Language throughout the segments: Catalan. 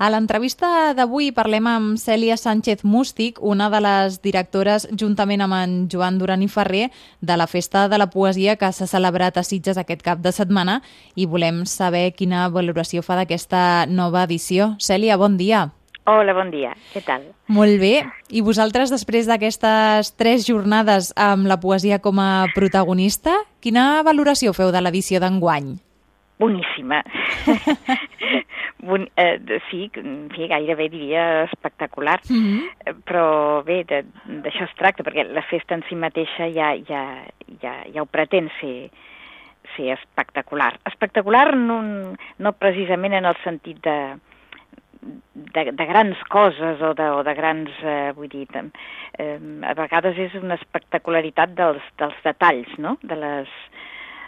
A l'entrevista d'avui parlem amb Cèlia Sánchez Mústic, una de les directores, juntament amb en Joan Duran i Ferrer, de la Festa de la Poesia que s'ha celebrat a Sitges aquest cap de setmana i volem saber quina valoració fa d'aquesta nova edició. Cèlia, bon dia. Hola, bon dia. Què tal? Molt bé. I vosaltres, després d'aquestes tres jornades amb la poesia com a protagonista, quina valoració feu de l'edició d'enguany? Boníssima. bon, eh, sí, en fi, gairebé diria espectacular, mm -hmm. però bé, d'això es tracta, perquè la festa en si mateixa ja, ja, ja, ja ho pretén ser, ser espectacular. Espectacular no, no precisament en el sentit de, de, de grans coses o de, o de grans, eh, vull dir, eh, a vegades és una espectacularitat dels, dels detalls, no?, de les,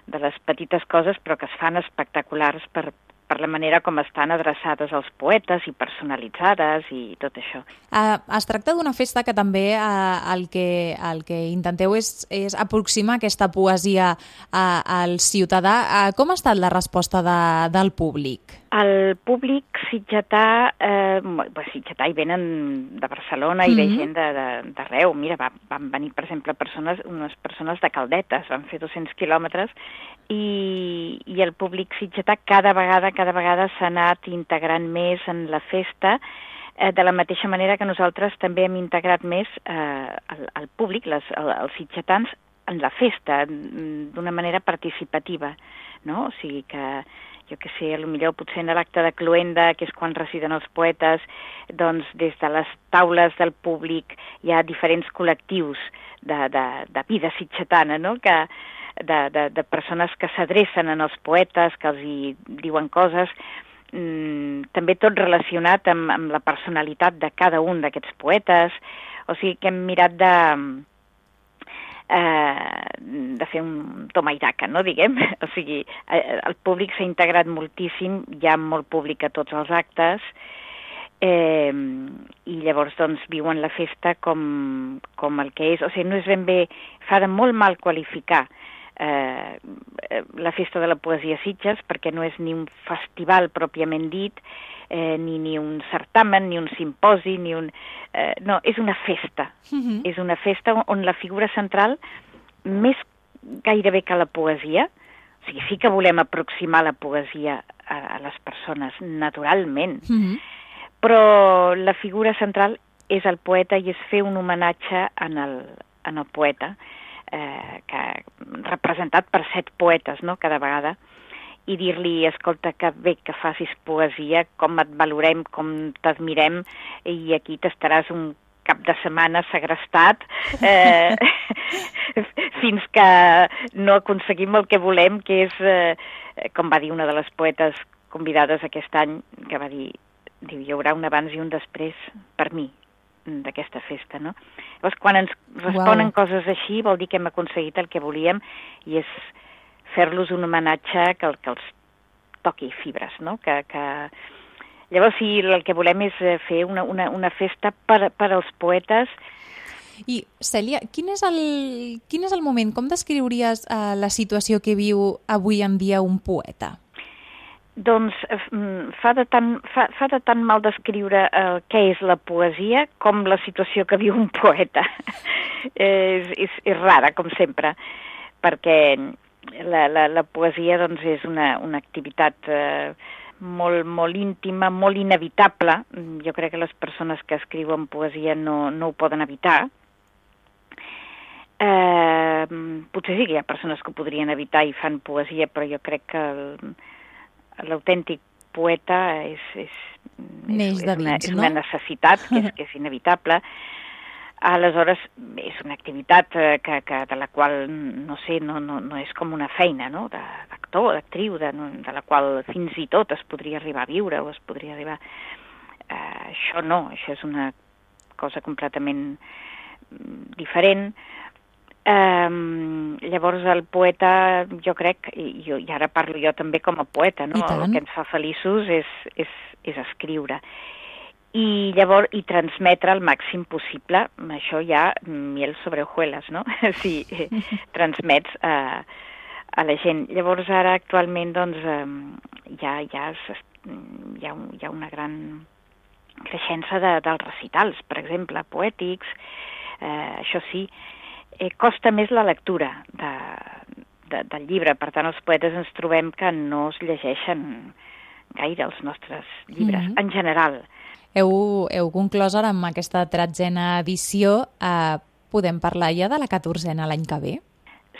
de les petites coses però que es fan espectaculars per, per la manera com estan adreçades als poetes i personalitzades i tot això. Uh, es tracta d'una festa que també uh, el, que, el que intenteu és, és aproximar aquesta poesia uh, al ciutadà. Uh, com ha estat la resposta de, del públic? El públic sitgetà, eh, bé, sitgetà hi venen de Barcelona, i mm -hmm. ve gent d'arreu. Mira, va, van venir, per exemple, persones, unes persones de Caldetes, van fer 200 quilòmetres, i, i el públic sitgetà cada vegada, cada vegada s'ha anat integrant més en la festa, eh, de la mateixa manera que nosaltres també hem integrat més eh, el, el públic, les, el, els sitgetans, en la festa, d'una manera participativa, no? O sigui que jo que sé, millor potser en l'acte de Cluenda, que és quan residen els poetes, doncs des de les taules del públic hi ha diferents col·lectius de, de, de vida sitxetana, no?, que, de, de, de persones que s'adrecen en els poetes, que els hi diuen coses, mm, també tot relacionat amb, amb la personalitat de cada un d'aquests poetes, o sigui que hem mirat de, eh, de fer un toma i daca, no, diguem? O sigui, eh, el públic s'ha integrat moltíssim, hi ha molt públic a tots els actes, eh, i llavors doncs viuen la festa com, com el que és, o sigui, no és ben bé, fa de molt mal qualificar eh, la festa de la poesia Sitges perquè no és ni un festival pròpiament dit, eh, ni, ni un certamen, ni un simposi, ni un... Eh, no, és una festa. Uh mhm. -huh. És una festa on la figura central, més gairebé que la poesia, o sigui, sí que volem aproximar la poesia a, a les persones, naturalment, uh mhm. -huh. però la figura central és el poeta i és fer un homenatge en el, en el poeta, eh, que representat per set poetes, no?, cada vegada, i dir-li, escolta, que bé que facis poesia, com et valorem, com t'admirem, i aquí t'estaràs un cap de setmana segrestat eh, fins que no aconseguim el que volem, que és, eh, com va dir una de les poetes convidades aquest any, que va dir, diu, hi haurà un abans i un després per mi d'aquesta festa, no? Llavors, quan ens responen wow. coses així, vol dir que hem aconseguit el que volíem i és fer-los un homenatge que, que els toqui fibres, no? Que, que... Llavors, sí, el que volem és eh, fer una, una, una festa per, per als poetes i, Cèlia, quin és el, quin és el moment, com descriuries uh, la situació que viu avui en dia un poeta? Doncs eh, mm, fa de tant, fa, fa de tant mal descriure uh, què és la poesia com la situació que viu un poeta. és, és, és rara, com sempre, perquè la, la, la poesia doncs, és una, una activitat eh, molt, molt íntima, molt inevitable. Jo crec que les persones que escriuen poesia no, no ho poden evitar. Eh, potser sí que hi ha persones que ho podrien evitar i fan poesia, però jo crec que l'autèntic poeta és, és, és, és, una, és una necessitat que és, que és inevitable. Aleshores, és una activitat eh, que, que, de la qual, no sé, no, no, no és com una feina, no?, d'actor, d'actriu, de, de la qual fins i tot es podria arribar a viure o es podria arribar... Eh, això no, això és una cosa completament mm, diferent. Eh, llavors el poeta, jo crec, i, jo, i ara parlo jo també com a poeta, no? el que ens fa feliços és, és, és escriure i llavors i transmetre el màxim possible, això ja miel sobre hojuelas, no? si eh, transmets a, a la gent. Llavors ara actualment doncs eh, ja, ja, hi, ha, hi ha una gran creixença de, dels recitals, per exemple, poètics, eh, això sí, eh, costa més la lectura de, de, del llibre, per tant els poetes ens trobem que no es llegeixen gaire els nostres llibres, mm -hmm. en general. Heu, heu conclòs ara amb aquesta tretzena edició, eh, podem parlar ja de la catorzena l'any que ve?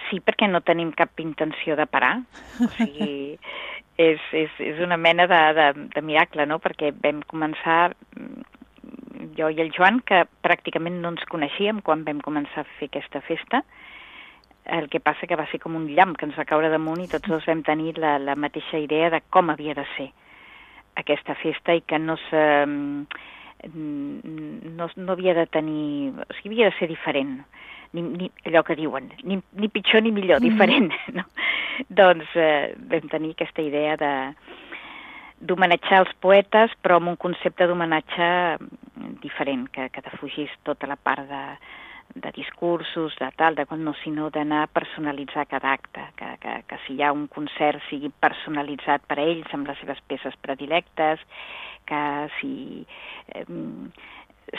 Sí, perquè no tenim cap intenció de parar, o sigui, és, és, és una mena de, de, de miracle, no?, perquè vam començar jo i el Joan, que pràcticament no ens coneixíem quan vam començar a fer aquesta festa, el que passa que va ser com un llamp que ens va caure damunt i tots dos vam tenir la, la mateixa idea de com havia de ser aquesta festa i que no se, no, no havia de tenir... O sigui, havia de ser diferent. Ni, ni, allò que diuen, ni, ni pitjor ni millor, mm. diferent. No? doncs eh, vam tenir aquesta idea de d'homenatjar els poetes, però amb un concepte d'homenatge diferent, que, que defugís tota la part de, de discursos, de tal, de no, sinó d'anar a personalitzar cada acte, que, que, que si hi ha un concert sigui personalitzat per a ells amb les seves peces predilectes, que si, eh,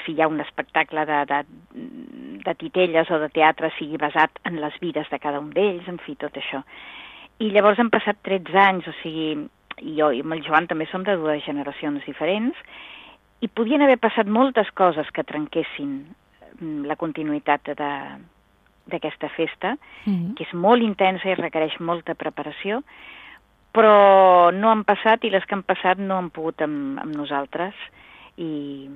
si hi ha un espectacle de, de, de titelles o de teatre sigui basat en les vides de cada un d'ells, en fi, tot això. I llavors han passat 13 anys, o sigui, jo i amb el Joan també som de dues generacions diferents, i podien haver passat moltes coses que trenquessin mm, la continuïtat d'aquesta festa, mm -hmm. que és molt intensa i requereix molta preparació, però no han passat i les que han passat no han pogut amb, amb nosaltres i,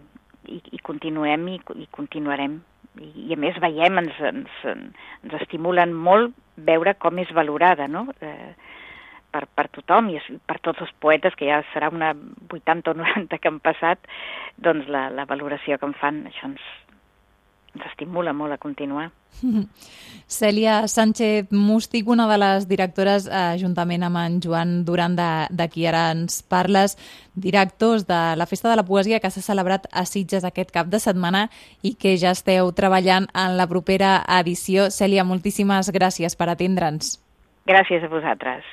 i, i continuem i, i continuarem. I, I a més veiem, ens, ens, ens estimulen molt veure com és valorada, no?, eh, per, per tothom i per tots els poetes, que ja serà una 80 o 90 que han passat, doncs la, la valoració que en fan, això ens, ens estimula molt a continuar. Cèlia Sánchez Mústic, una de les directores, eh, juntament amb en Joan Duran, de, de qui ara ens parles, directors de la Festa de la Poesia que s'ha celebrat a Sitges aquest cap de setmana i que ja esteu treballant en la propera edició. Cèlia, moltíssimes gràcies per atendre'ns. Gràcies a vosaltres.